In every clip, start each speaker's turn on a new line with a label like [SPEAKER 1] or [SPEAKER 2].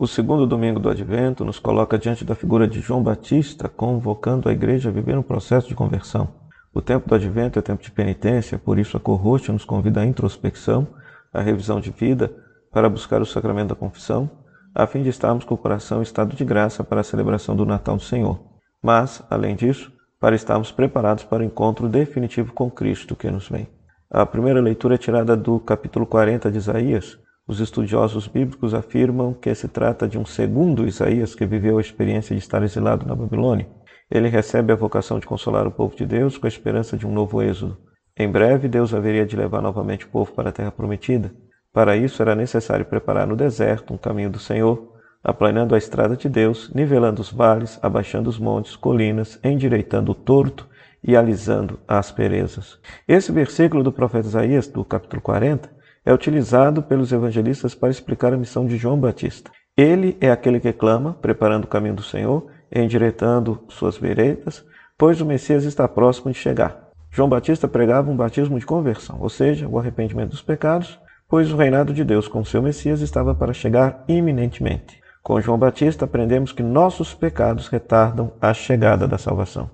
[SPEAKER 1] O segundo domingo do Advento nos coloca diante da figura de João Batista, convocando a igreja a viver um processo de conversão. O tempo do Advento é tempo de penitência, por isso a Corrote nos convida à introspecção, à revisão de vida, para buscar o sacramento da confissão, a fim de estarmos com o coração em estado de graça para a celebração do Natal do Senhor. Mas, além disso, para estarmos preparados para o encontro definitivo com Cristo que nos vem. A primeira leitura é tirada do capítulo 40 de Isaías, os estudiosos bíblicos afirmam que se trata de um segundo Isaías que viveu a experiência de estar exilado na Babilônia. Ele recebe a vocação de consolar o povo de Deus com a esperança de um novo êxodo. Em breve, Deus haveria de levar novamente o povo para a terra prometida. Para isso, era necessário preparar no deserto um caminho do Senhor, aplanando a estrada de Deus, nivelando os vales, abaixando os montes, colinas, endireitando o torto e alisando as asperezas. Esse versículo do profeta Isaías, do capítulo 40, é utilizado pelos evangelistas para explicar a missão de João Batista. Ele é aquele que clama, preparando o caminho do Senhor, endireitando suas veredas, pois o Messias está próximo de chegar. João Batista pregava um batismo de conversão, ou seja, o arrependimento dos pecados, pois o reinado de Deus com seu Messias estava para chegar iminentemente. Com João Batista aprendemos que nossos pecados retardam a chegada da salvação.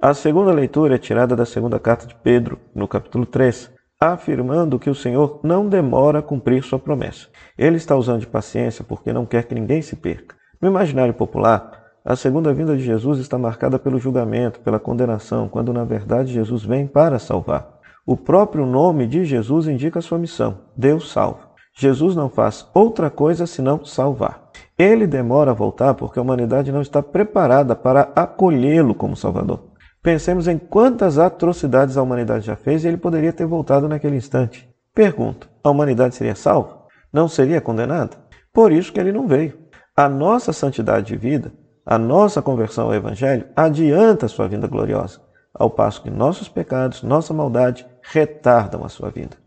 [SPEAKER 1] A segunda leitura é tirada da segunda carta de Pedro, no capítulo 3, afirmando que o Senhor não demora a cumprir sua promessa. Ele está usando de paciência porque não quer que ninguém se perca. No imaginário popular, a segunda vinda de Jesus está marcada pelo julgamento, pela condenação, quando na verdade Jesus vem para salvar. O próprio nome de Jesus indica sua missão: Deus salva. Jesus não faz outra coisa senão salvar. Ele demora a voltar porque a humanidade não está preparada para acolhê-lo como Salvador. Pensemos em quantas atrocidades a humanidade já fez e ele poderia ter voltado naquele instante. Pergunto: a humanidade seria salva? Não seria condenada? Por isso que ele não veio. A nossa santidade de vida, a nossa conversão ao Evangelho, adianta a sua vinda gloriosa, ao passo que nossos pecados, nossa maldade, retardam a sua vinda.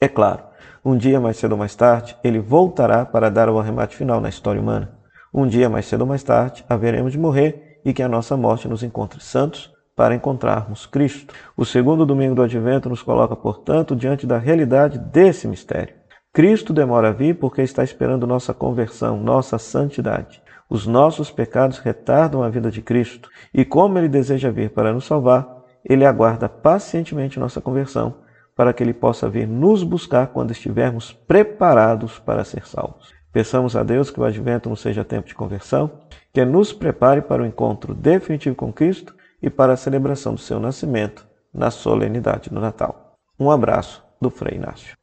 [SPEAKER 1] É claro, um dia mais cedo ou mais tarde, ele voltará para dar o arremate final na história humana. Um dia mais cedo ou mais tarde, haveremos de morrer e que a nossa morte nos encontre santos, para encontrarmos Cristo. O segundo domingo do Advento nos coloca, portanto, diante da realidade desse mistério. Cristo demora a vir porque está esperando nossa conversão, nossa santidade. Os nossos pecados retardam a vida de Cristo e, como Ele deseja vir para nos salvar, Ele aguarda pacientemente nossa conversão para que Ele possa vir nos buscar quando estivermos preparados para ser salvos. Peçamos a Deus que o advento não seja tempo de conversão, que nos prepare para o encontro definitivo com Cristo e para a celebração do seu nascimento na solenidade do Natal. Um abraço do Frei Inácio.